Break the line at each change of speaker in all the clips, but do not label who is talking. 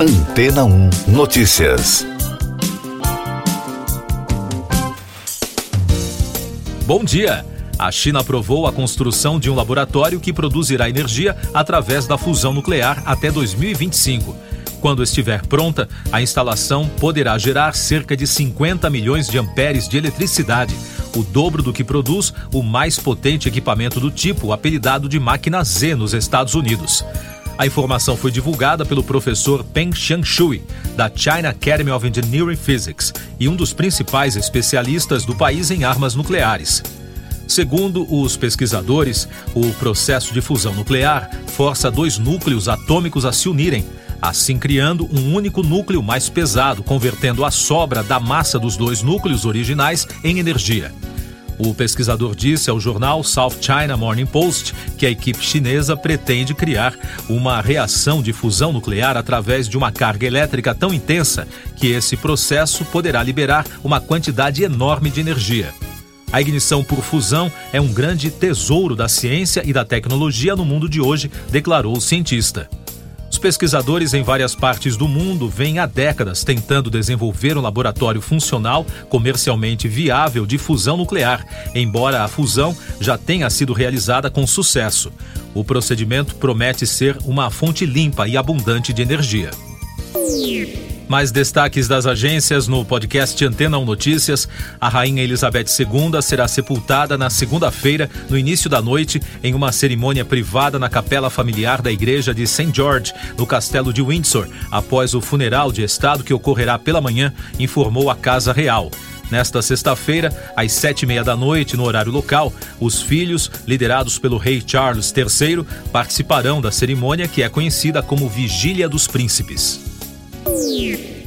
Antena 1 Notícias.
Bom dia. A China aprovou a construção de um laboratório que produzirá energia através da fusão nuclear até 2025. Quando estiver pronta, a instalação poderá gerar cerca de 50 milhões de amperes de eletricidade, o dobro do que produz o mais potente equipamento do tipo, apelidado de máquina Z nos Estados Unidos. A informação foi divulgada pelo professor Peng Xiangshui, da China Academy of Engineering Physics, e um dos principais especialistas do país em armas nucleares. Segundo os pesquisadores, o processo de fusão nuclear força dois núcleos atômicos a se unirem, assim criando um único núcleo mais pesado, convertendo a sobra da massa dos dois núcleos originais em energia. O pesquisador disse ao jornal South China Morning Post que a equipe chinesa pretende criar uma reação de fusão nuclear através de uma carga elétrica tão intensa que esse processo poderá liberar uma quantidade enorme de energia. A ignição por fusão é um grande tesouro da ciência e da tecnologia no mundo de hoje, declarou o cientista. Os pesquisadores em várias partes do mundo vêm há décadas tentando desenvolver um laboratório funcional, comercialmente viável de fusão nuclear, embora a fusão já tenha sido realizada com sucesso. O procedimento promete ser uma fonte limpa e abundante de energia. Mais destaques das agências no podcast Antena 1 Notícias. A Rainha Elizabeth II será sepultada na segunda-feira, no início da noite, em uma cerimônia privada na capela familiar da Igreja de St. George, no Castelo de Windsor, após o funeral de Estado que ocorrerá pela manhã, informou a Casa Real. Nesta sexta-feira, às sete e meia da noite, no horário local, os filhos, liderados pelo rei Charles III, participarão da cerimônia que é conhecida como Vigília dos Príncipes.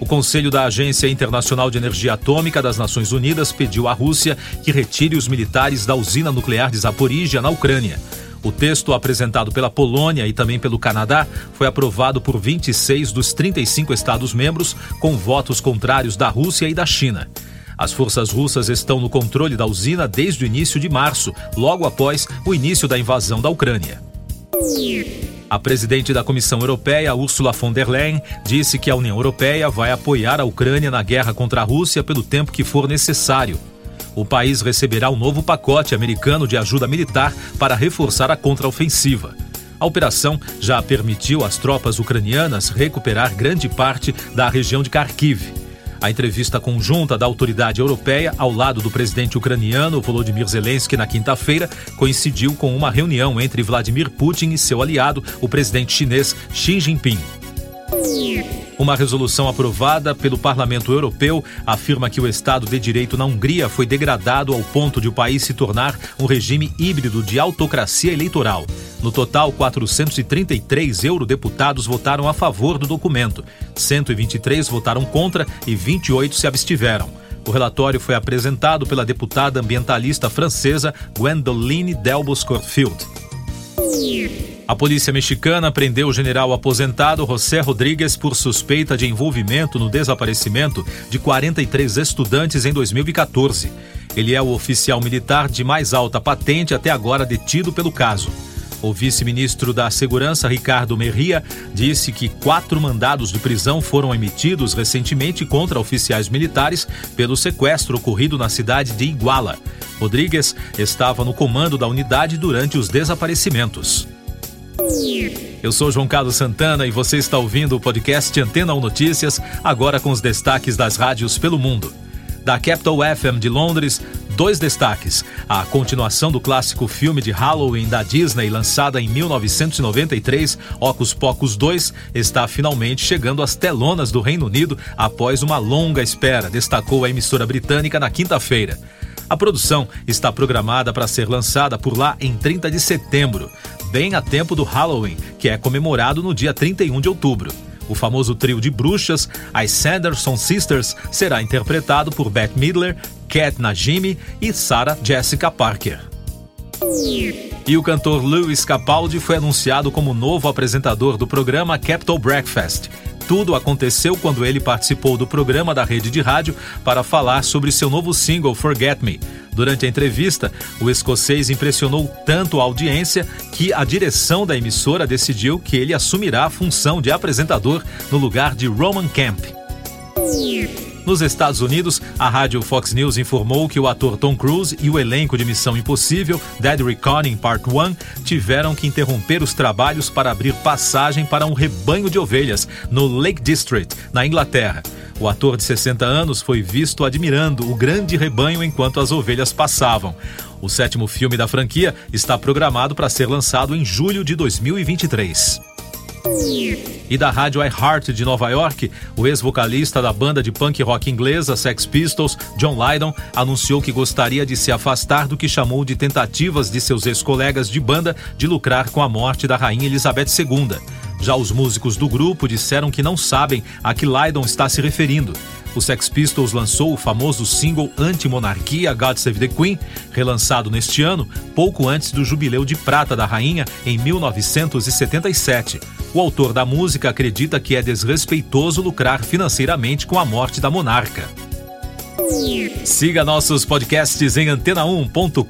O Conselho da Agência Internacional de Energia Atômica das Nações Unidas pediu à Rússia que retire os militares da usina nuclear de Zaporizhia, na Ucrânia. O texto apresentado pela Polônia e também pelo Canadá foi aprovado por 26 dos 35 Estados-membros, com votos contrários da Rússia e da China. As forças russas estão no controle da usina desde o início de março, logo após o início da invasão da Ucrânia. A presidente da Comissão Europeia, Ursula von der Leyen, disse que a União Europeia vai apoiar a Ucrânia na guerra contra a Rússia pelo tempo que for necessário. O país receberá um novo pacote americano de ajuda militar para reforçar a contraofensiva. A operação já permitiu às tropas ucranianas recuperar grande parte da região de Kharkiv. A entrevista conjunta da autoridade europeia ao lado do presidente ucraniano Volodymyr Zelensky na quinta-feira coincidiu com uma reunião entre Vladimir Putin e seu aliado, o presidente chinês Xi Jinping. Uma resolução aprovada pelo Parlamento Europeu afirma que o Estado de Direito na Hungria foi degradado ao ponto de o país se tornar um regime híbrido de autocracia eleitoral. No total, 433 eurodeputados votaram a favor do documento, 123 votaram contra e 28 se abstiveram. O relatório foi apresentado pela deputada ambientalista francesa Gwendoline Delbos Corfield. A polícia mexicana prendeu o general aposentado José Rodrigues por suspeita de envolvimento no desaparecimento de 43 estudantes em 2014. Ele é o oficial militar de mais alta patente até agora detido pelo caso. O vice-ministro da Segurança, Ricardo Merria, disse que quatro mandados de prisão foram emitidos recentemente contra oficiais militares pelo sequestro ocorrido na cidade de Iguala. Rodrigues estava no comando da unidade durante os desaparecimentos. Eu sou João Carlos Santana e você está ouvindo o podcast Antena 1 Notícias, agora com os destaques das rádios pelo mundo. Da Capital FM de Londres, dois destaques. A continuação do clássico filme de Halloween da Disney, lançada em 1993, Ocus Pocus 2, está finalmente chegando às telonas do Reino Unido após uma longa espera, destacou a emissora britânica na quinta-feira. A produção está programada para ser lançada por lá em 30 de setembro, bem a tempo do Halloween, que é comemorado no dia 31 de outubro. O famoso trio de bruxas, as Sanderson Sisters, será interpretado por Beth Midler, Kat Najimy e Sarah Jessica Parker. E o cantor Lewis Capaldi foi anunciado como novo apresentador do programa Capital Breakfast. Tudo aconteceu quando ele participou do programa da rede de rádio para falar sobre seu novo single Forget Me. Durante a entrevista, o escocês impressionou tanto a audiência que a direção da emissora decidiu que ele assumirá a função de apresentador no lugar de Roman Camp. Nos Estados Unidos, a rádio Fox News informou que o ator Tom Cruise e o elenco de Missão Impossível, Dead Reckoning Part 1, tiveram que interromper os trabalhos para abrir passagem para um rebanho de ovelhas no Lake District, na Inglaterra. O ator de 60 anos foi visto admirando o grande rebanho enquanto as ovelhas passavam. O sétimo filme da franquia está programado para ser lançado em julho de 2023. E da rádio iHeart de Nova York, o ex-vocalista da banda de punk rock inglesa Sex Pistols, John Lydon, anunciou que gostaria de se afastar do que chamou de tentativas de seus ex-colegas de banda de lucrar com a morte da rainha Elizabeth II. Já os músicos do grupo disseram que não sabem a que Lydon está se referindo. O Sex Pistols lançou o famoso single Anti-Monarquia God Save the Queen, relançado neste ano, pouco antes do jubileu de prata da rainha em 1977. O autor da música acredita que é desrespeitoso lucrar financeiramente com a morte da monarca. Siga nossos podcasts em antena1.com.br.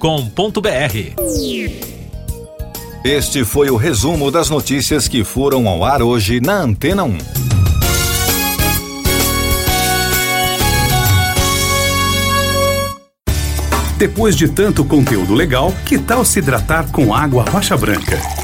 Este foi o resumo das notícias que foram ao ar hoje na Antena 1.
Depois de tanto conteúdo legal, que tal se hidratar com água rocha branca?